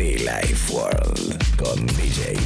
Life World con DJ.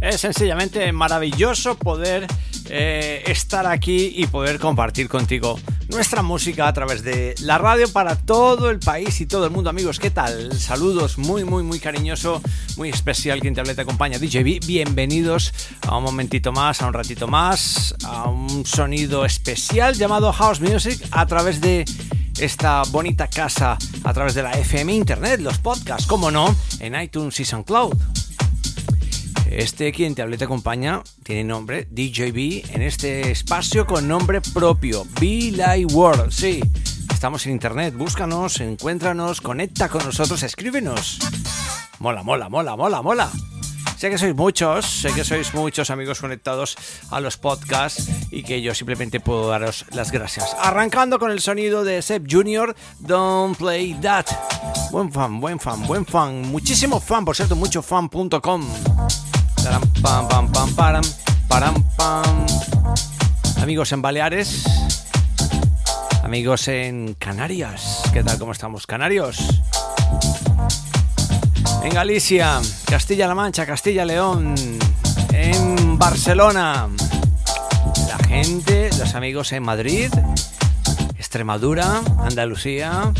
Es sencillamente maravilloso poder eh, estar aquí y poder compartir contigo nuestra música a través de la radio para todo el país y todo el mundo. Amigos, ¿qué tal? Saludos muy, muy, muy cariñoso, muy especial. Quien te habla te acompaña, DJB. Bienvenidos a un momentito más, a un ratito más, a un sonido especial llamado House Music a través de esta bonita casa, a través de la FM Internet, los podcasts, como no, en iTunes y SoundCloud. Este quien te habla y te acompaña tiene nombre DJB en este espacio con nombre propio, Be Live World. Sí, estamos en internet, búscanos, encuéntranos, conecta con nosotros, escríbenos. Mola, mola, mola, mola, mola. Sé que sois muchos, sé que sois muchos amigos conectados a los podcasts y que yo simplemente puedo daros las gracias. Arrancando con el sonido de Seb Junior, Don't Play That. Buen fan, buen fan, buen fan. Muchísimo fan, por cierto, muchofan.com. Pam, pam, pam, pam. Amigos en Baleares, amigos en Canarias. ¿Qué tal? ¿Cómo estamos? Canarios. En Galicia, Castilla-La Mancha, Castilla-León, en Barcelona. La gente, los amigos en Madrid, Extremadura, Andalucía,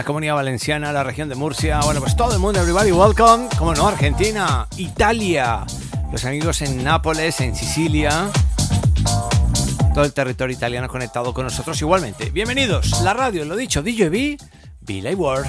la comunidad valenciana, la región de Murcia, bueno, pues todo el mundo, everybody welcome, como no, Argentina, Italia, los amigos en Nápoles, en Sicilia, todo el territorio italiano conectado con nosotros igualmente. Bienvenidos, la radio, lo dicho, DJB, Billy Ward.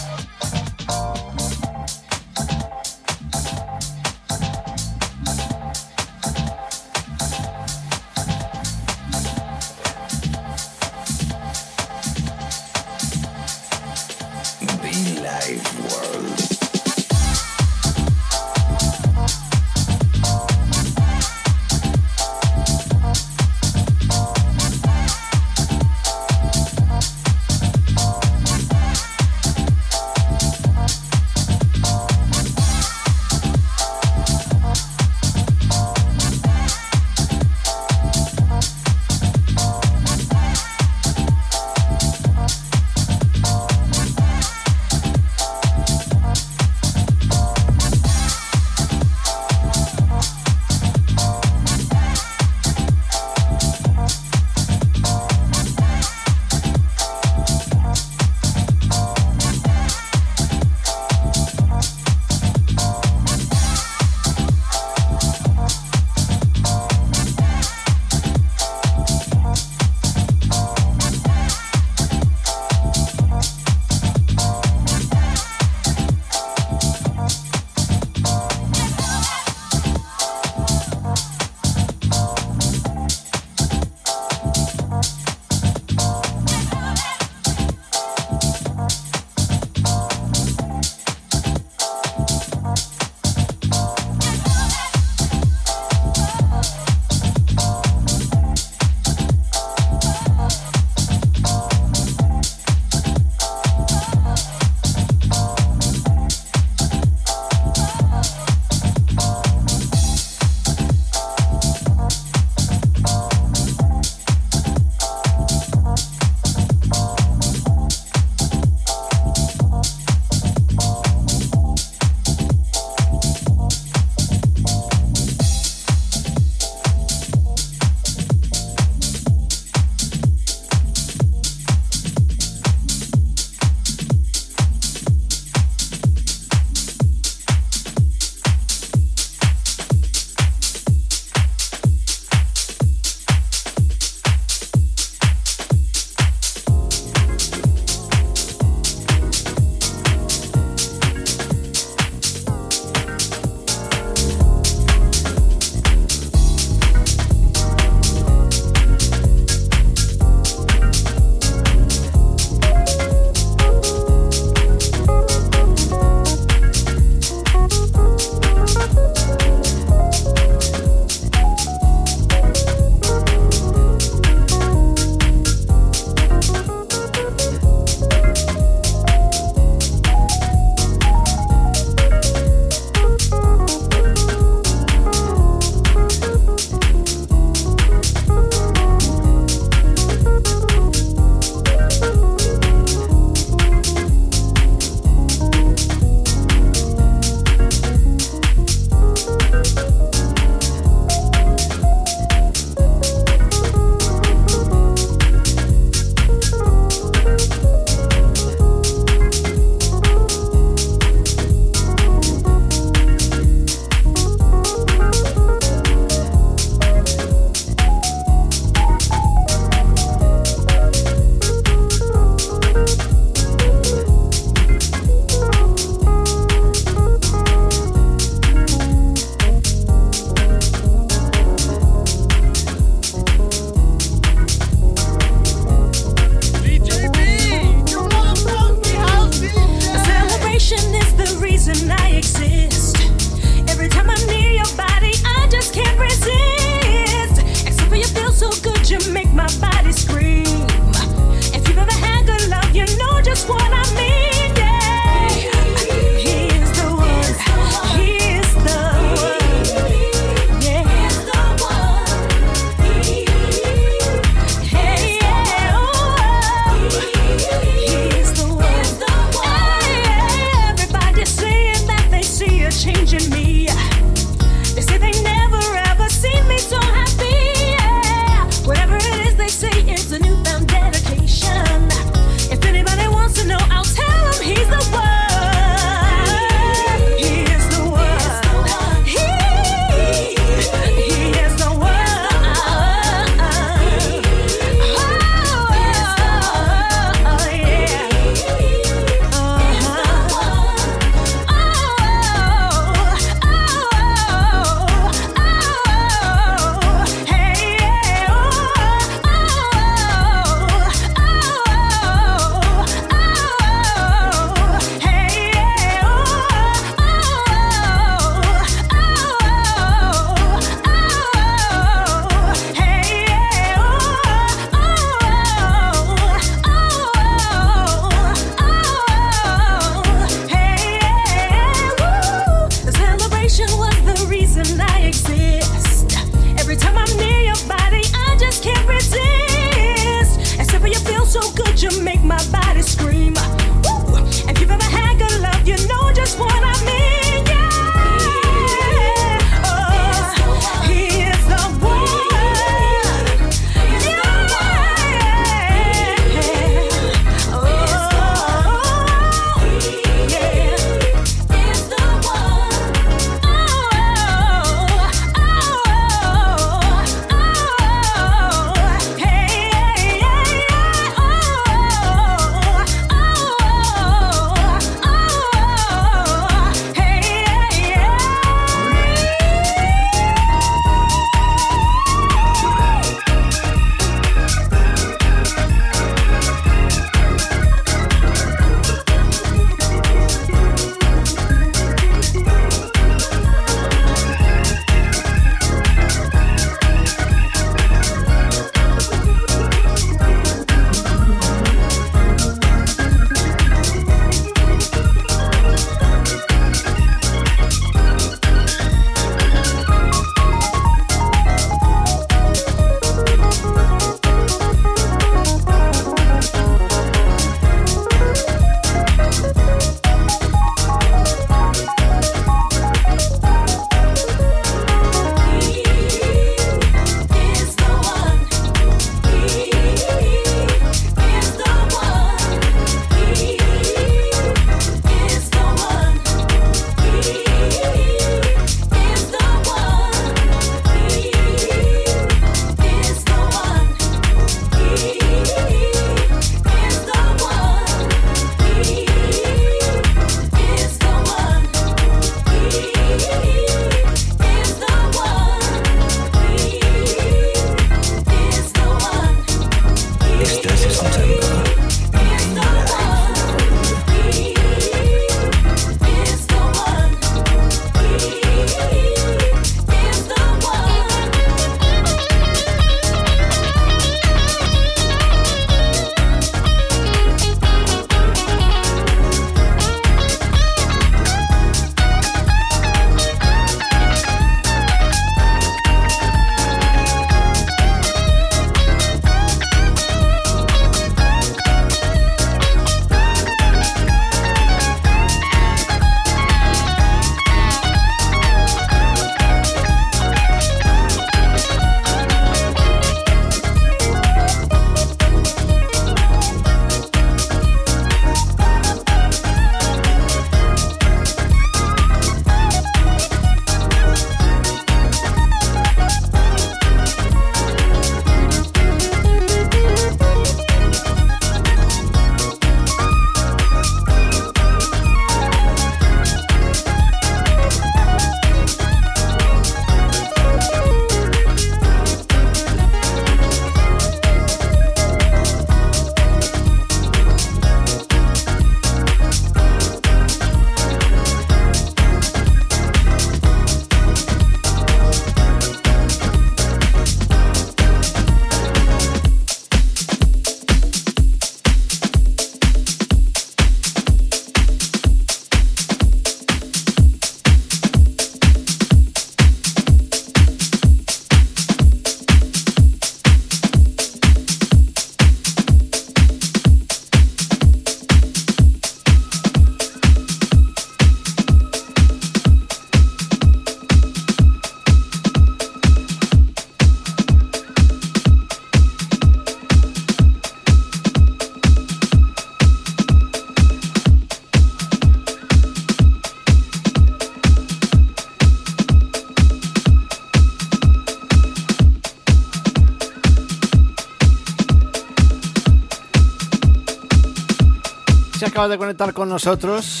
Acabas de conectar con nosotros,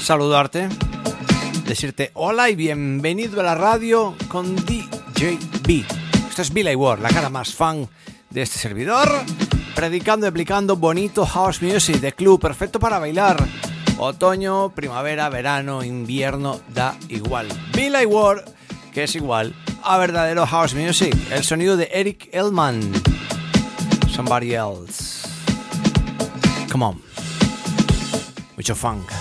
saludarte, decirte hola y bienvenido a la radio con DJB. Esto es Billy Ward, la cara más fan de este servidor, predicando y aplicando bonito house music de club, perfecto para bailar. Otoño, primavera, verano, invierno, da igual. Billy Ward, que es igual a verdadero house music. El sonido de Eric Elman. Somebody else. Come on. With your funk.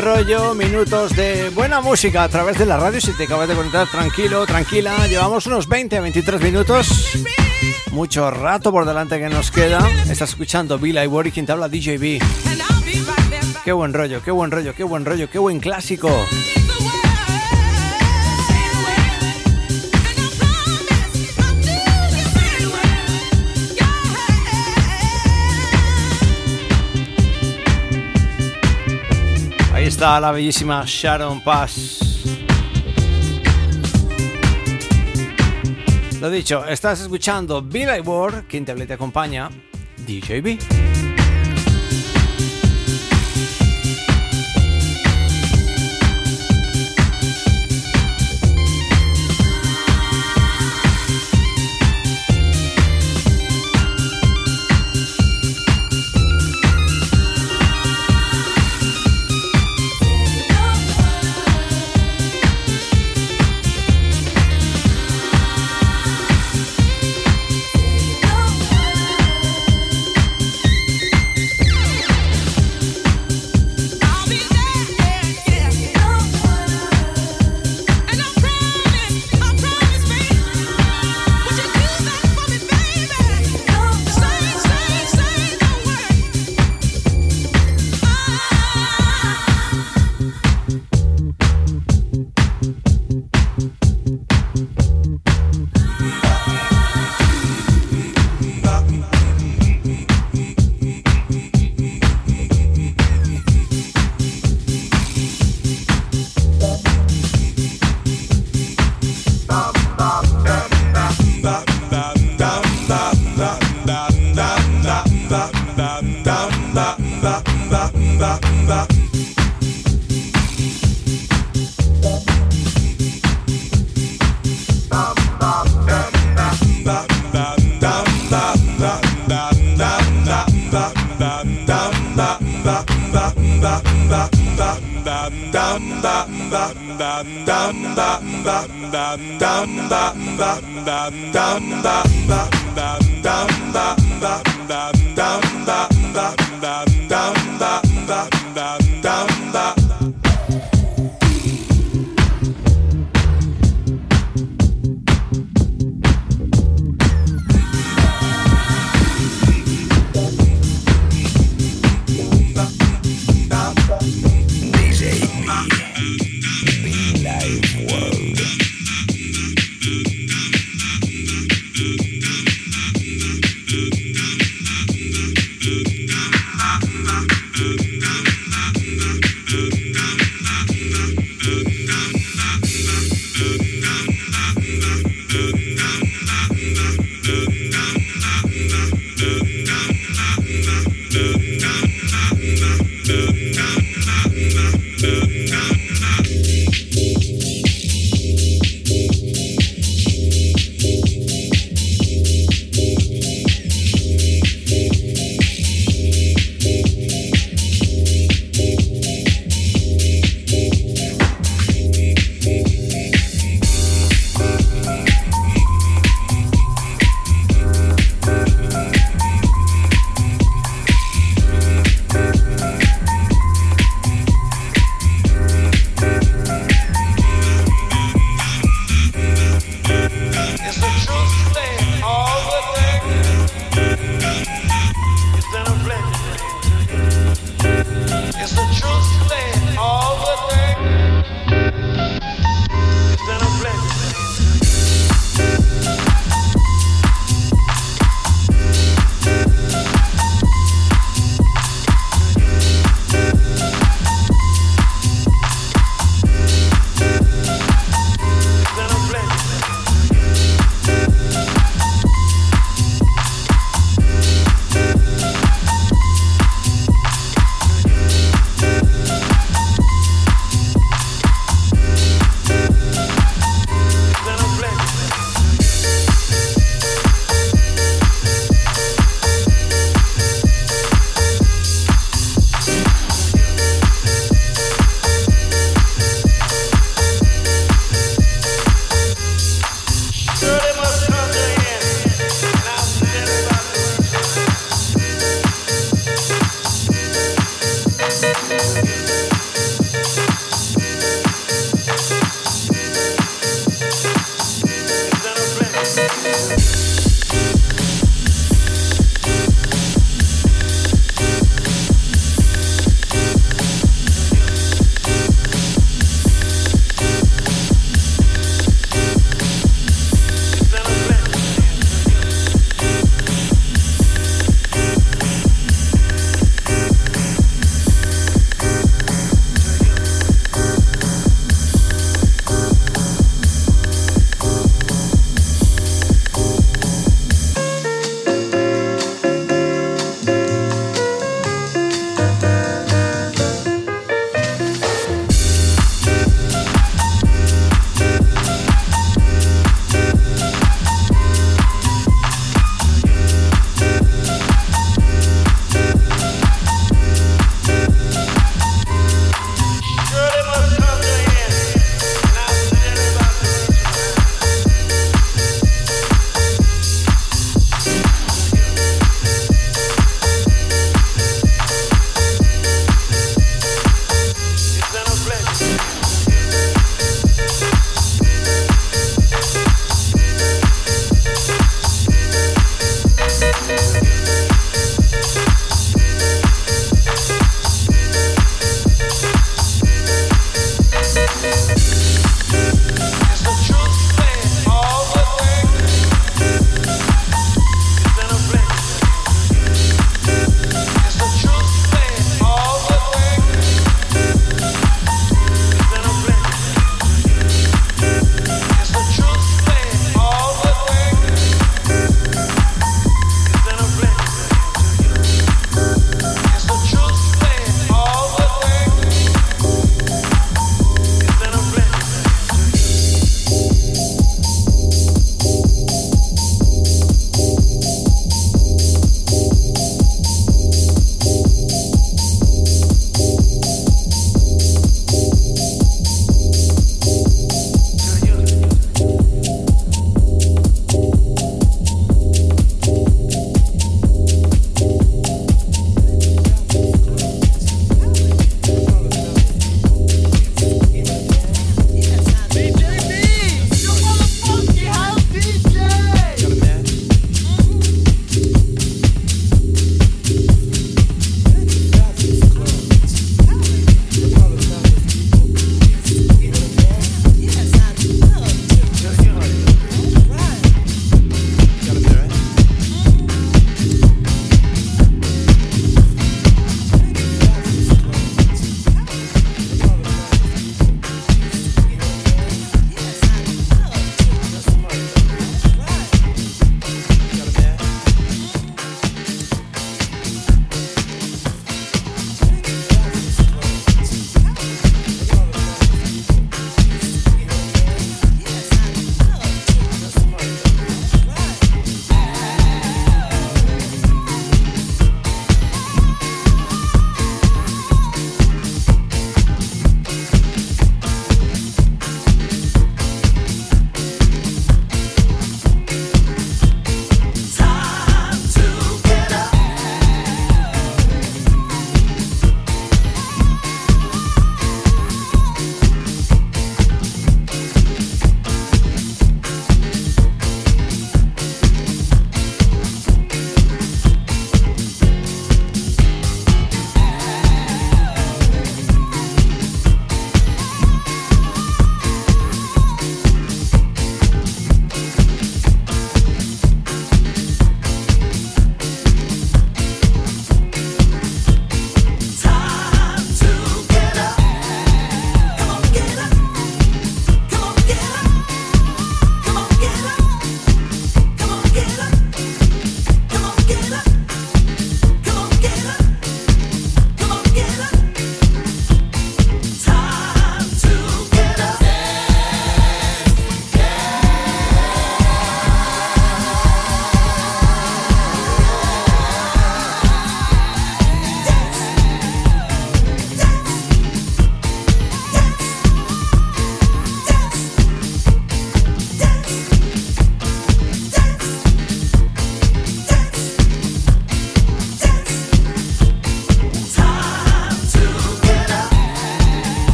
Rollo, minutos de buena música a través de la radio. Si te acabas de conectar, tranquilo, tranquila. Llevamos unos 20 a 23 minutos. Mucho rato por delante que nos queda. Estás escuchando Bill y quien te habla DJB. Qué buen rollo, qué buen rollo, qué buen rollo, qué buen clásico. Está la bellísima Sharon Pass. Lo dicho, estás escuchando Billy Ward, quien te, te acompaña, DJB.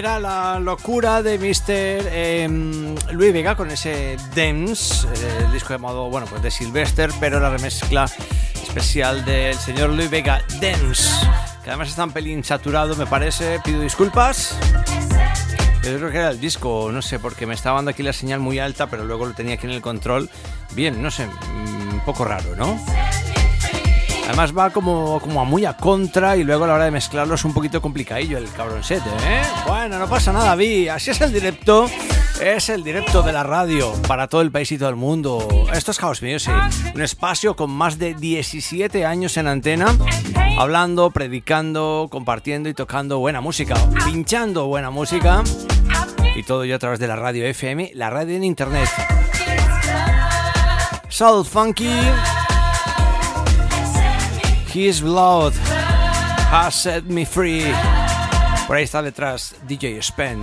Era la locura de Mr. Em, Luis Vega con ese Dance, eh, el disco llamado, bueno, pues de Sylvester, pero la remezcla especial del señor Luis Vega Dance, que además está un pelín saturado, me parece, pido disculpas. Yo creo que era el disco, no sé, porque me estaba dando aquí la señal muy alta, pero luego lo tenía aquí en el control. Bien, no sé, mm, un poco raro, ¿no? Además va como, como a muy a contra y luego a la hora de mezclarlo es un poquito complicadillo el cabroncete, ¿eh? Bueno, no pasa nada, Vi. Así es el directo. Es el directo de la radio para todo el país y todo el mundo. Esto es House Music, un espacio con más de 17 años en antena, hablando, predicando, compartiendo y tocando buena música, pinchando buena música y todo ello a través de la radio FM, la radio en internet. Soul Funky His blood has set me free. Por ahí está detrás DJ Spen.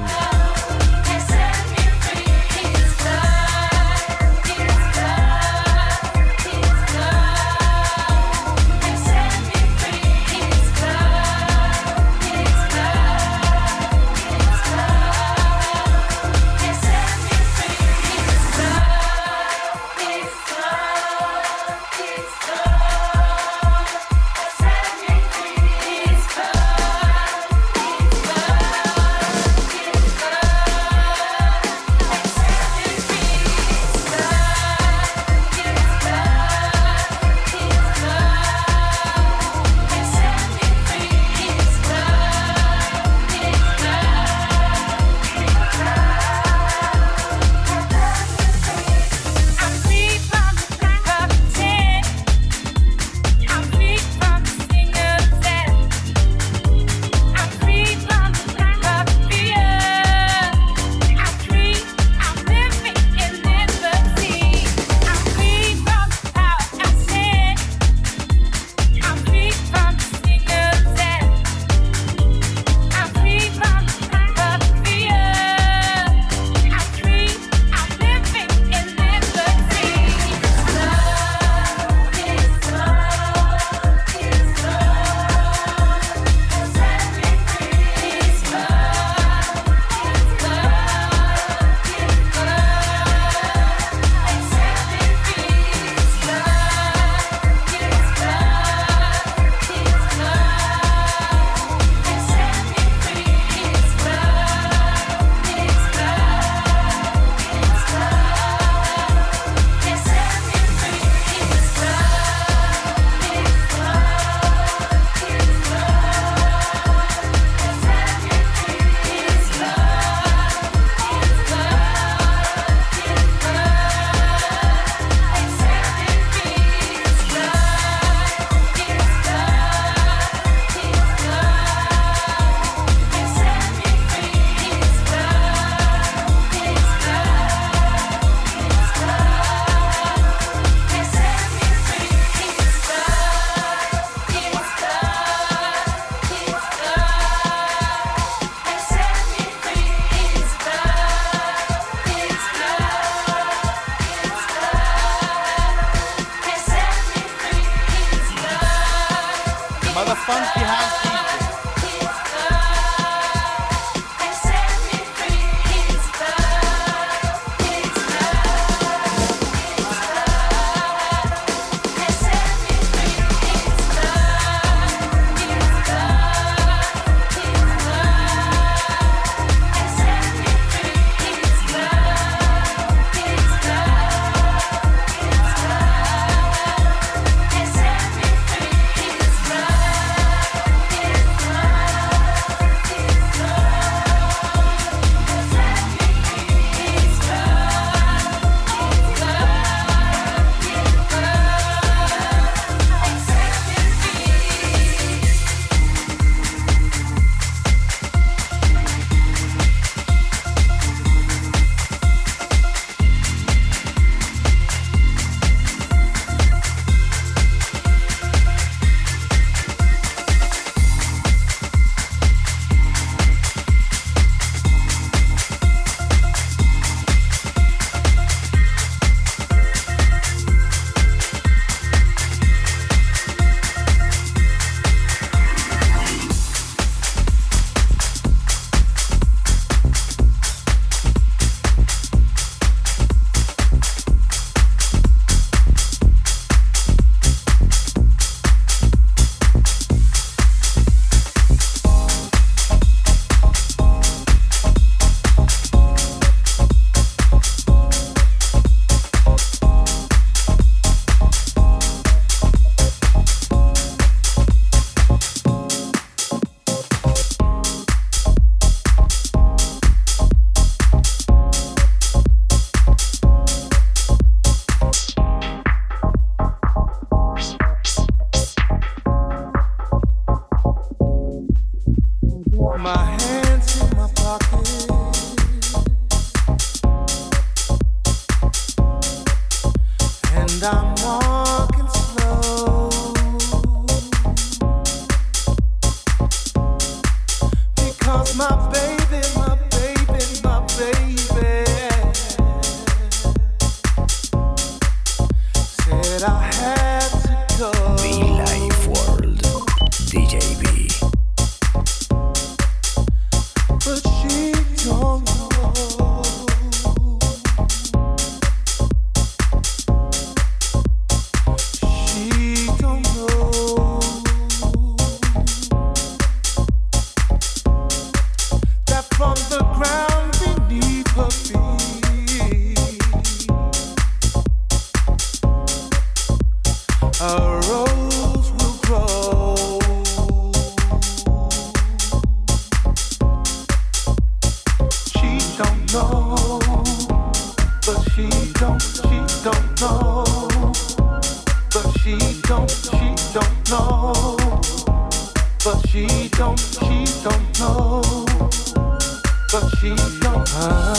heart.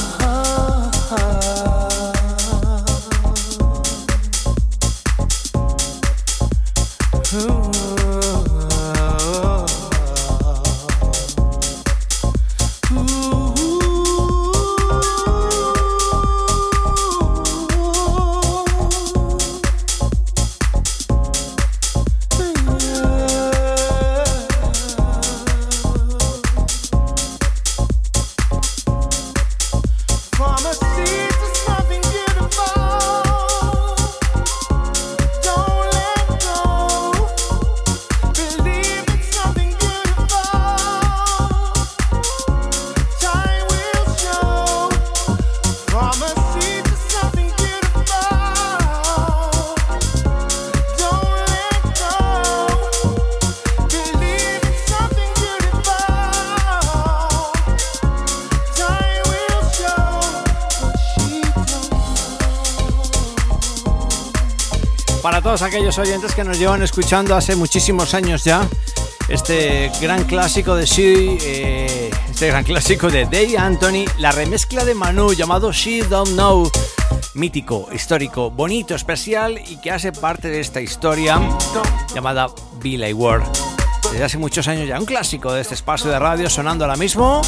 Aquellos oyentes que nos llevan escuchando hace muchísimos años ya este gran clásico de She, eh, este gran clásico de Dave Anthony, la remezcla de Manu llamado She Don't Know, mítico, histórico, bonito, especial y que hace parte de esta historia llamada Billy Ward. Desde hace muchos años ya, un clásico de este espacio de radio sonando ahora mismo,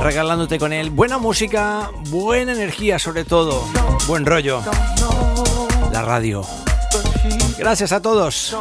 regalándote con él buena música, buena energía sobre todo, buen rollo. La radio. Gracias a todos.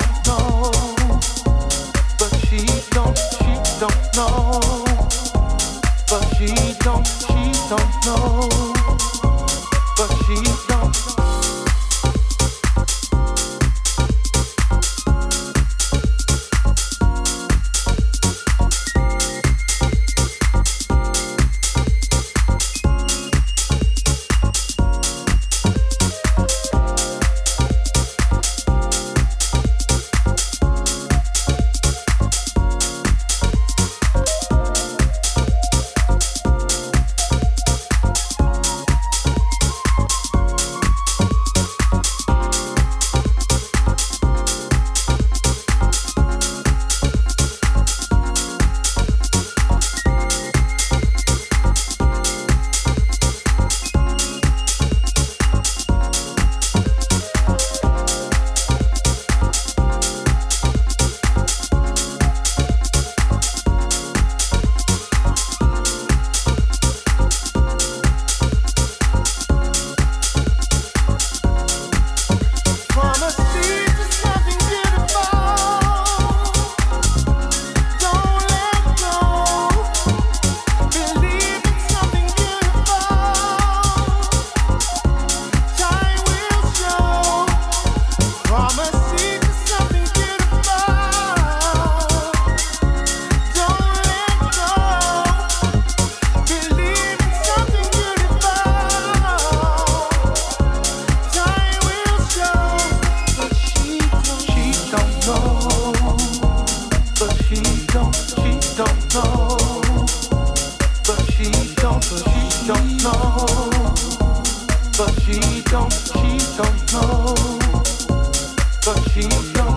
don't know, but she don't, she don't know, but she don't.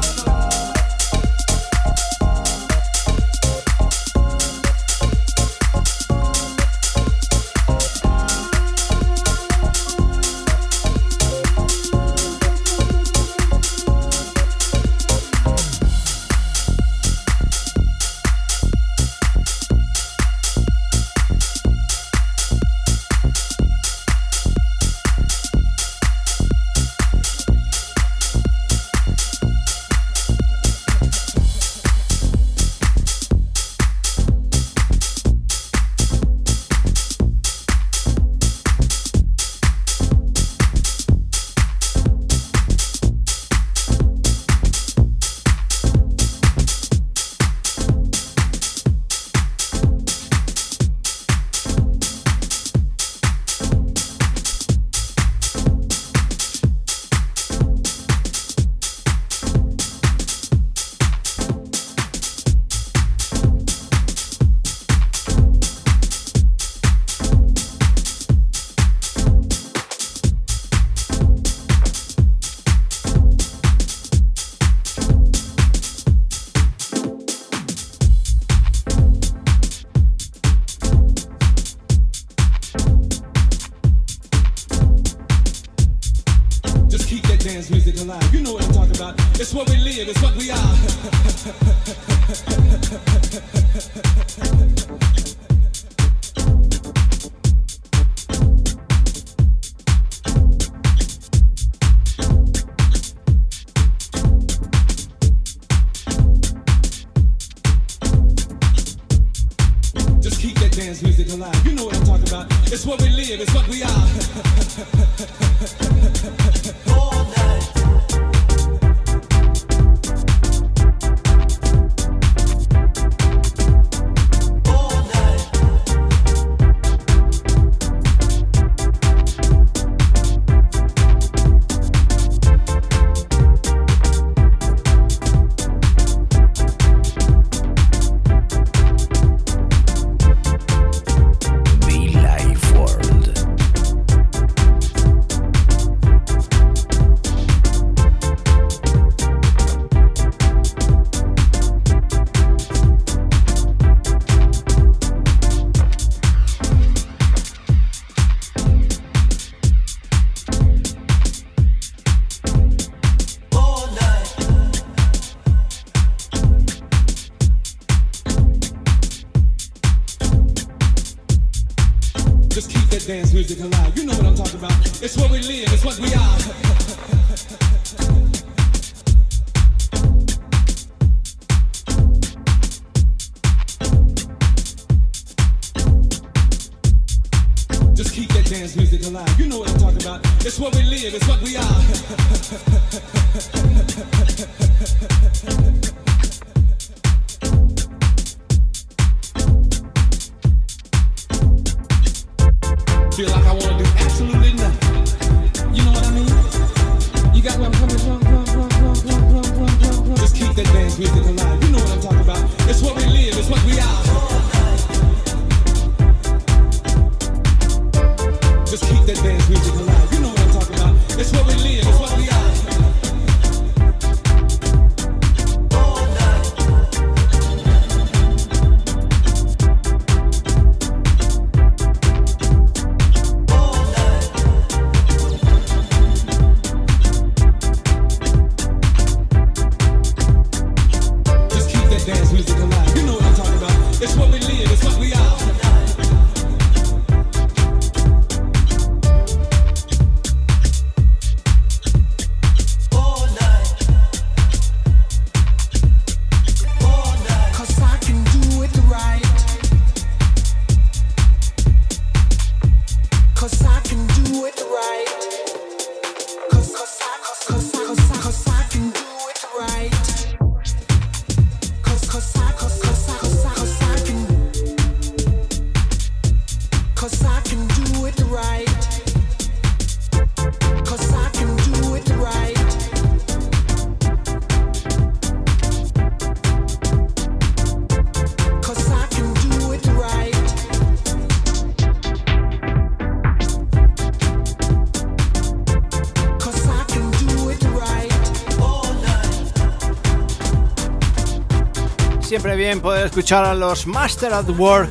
Bien poder escuchar a los Master at Work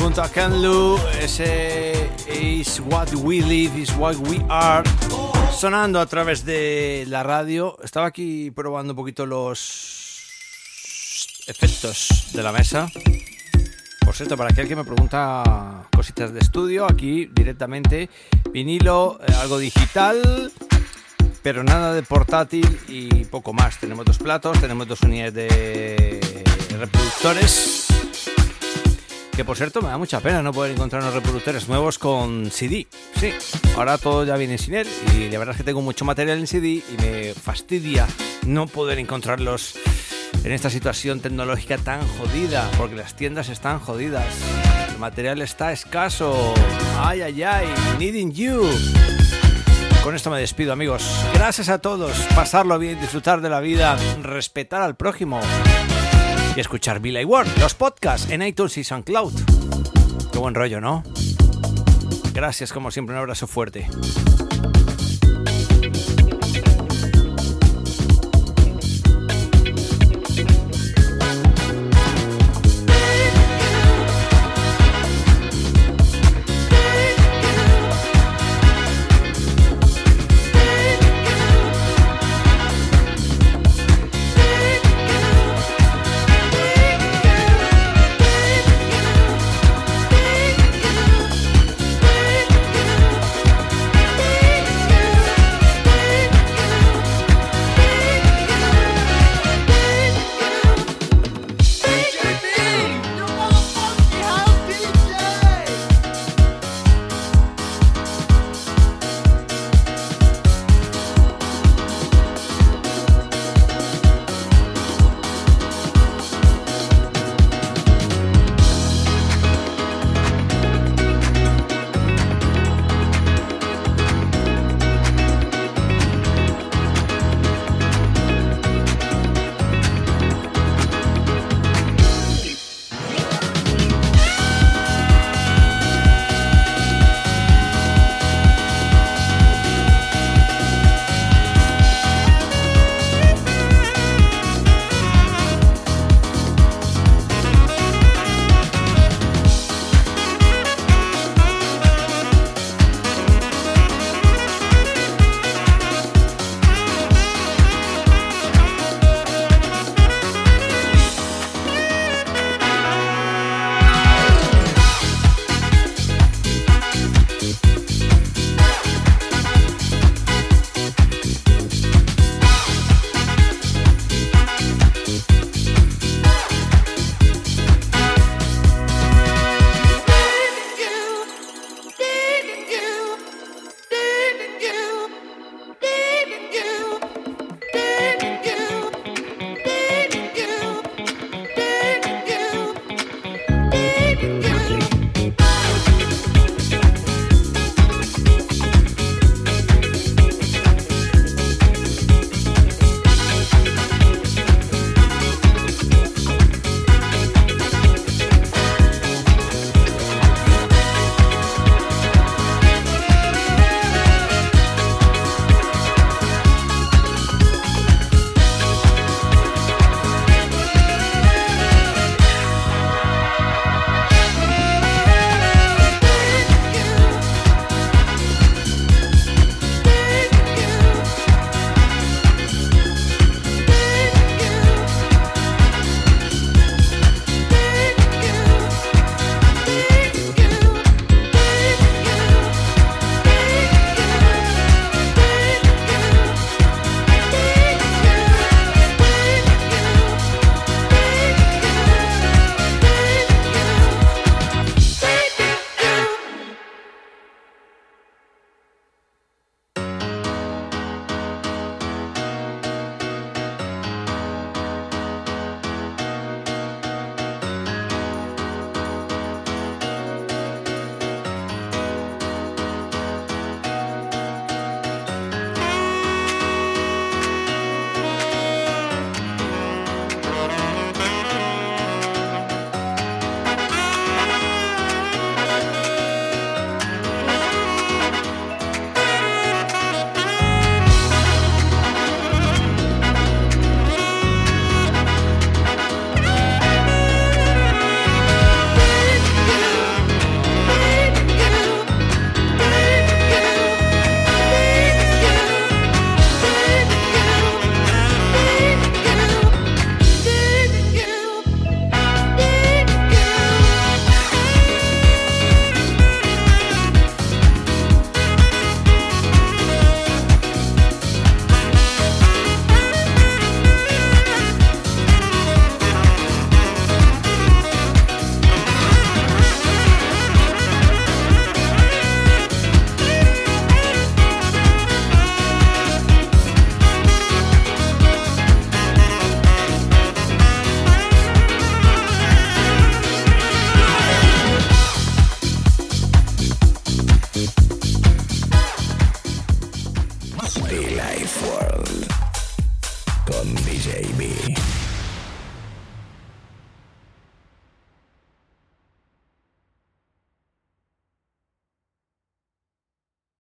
junto a Ken Lu. Ese is what we live, is what we are. Sonando a través de la radio. Estaba aquí probando un poquito los efectos de la mesa. Por cierto, para aquel que me pregunta cositas de estudio, aquí directamente vinilo, eh, algo digital, pero nada de portátil y poco más. Tenemos dos platos, tenemos dos unidades de reproductores. Que por cierto me da mucha pena no poder encontrar unos reproductores nuevos con CD. Sí, ahora todo ya viene sin él y la verdad es que tengo mucho material en CD y me fastidia no poder encontrarlos en esta situación tecnológica tan jodida, porque las tiendas están jodidas. El material está escaso. Ay, ay, ay, needing you. Con esto me despido, amigos. Gracias a todos. Pasarlo bien, disfrutar de la vida, respetar al prójimo y escuchar Billy Ward, los podcasts en iTunes y SoundCloud. Qué buen rollo, ¿no? Gracias, como siempre, un abrazo fuerte.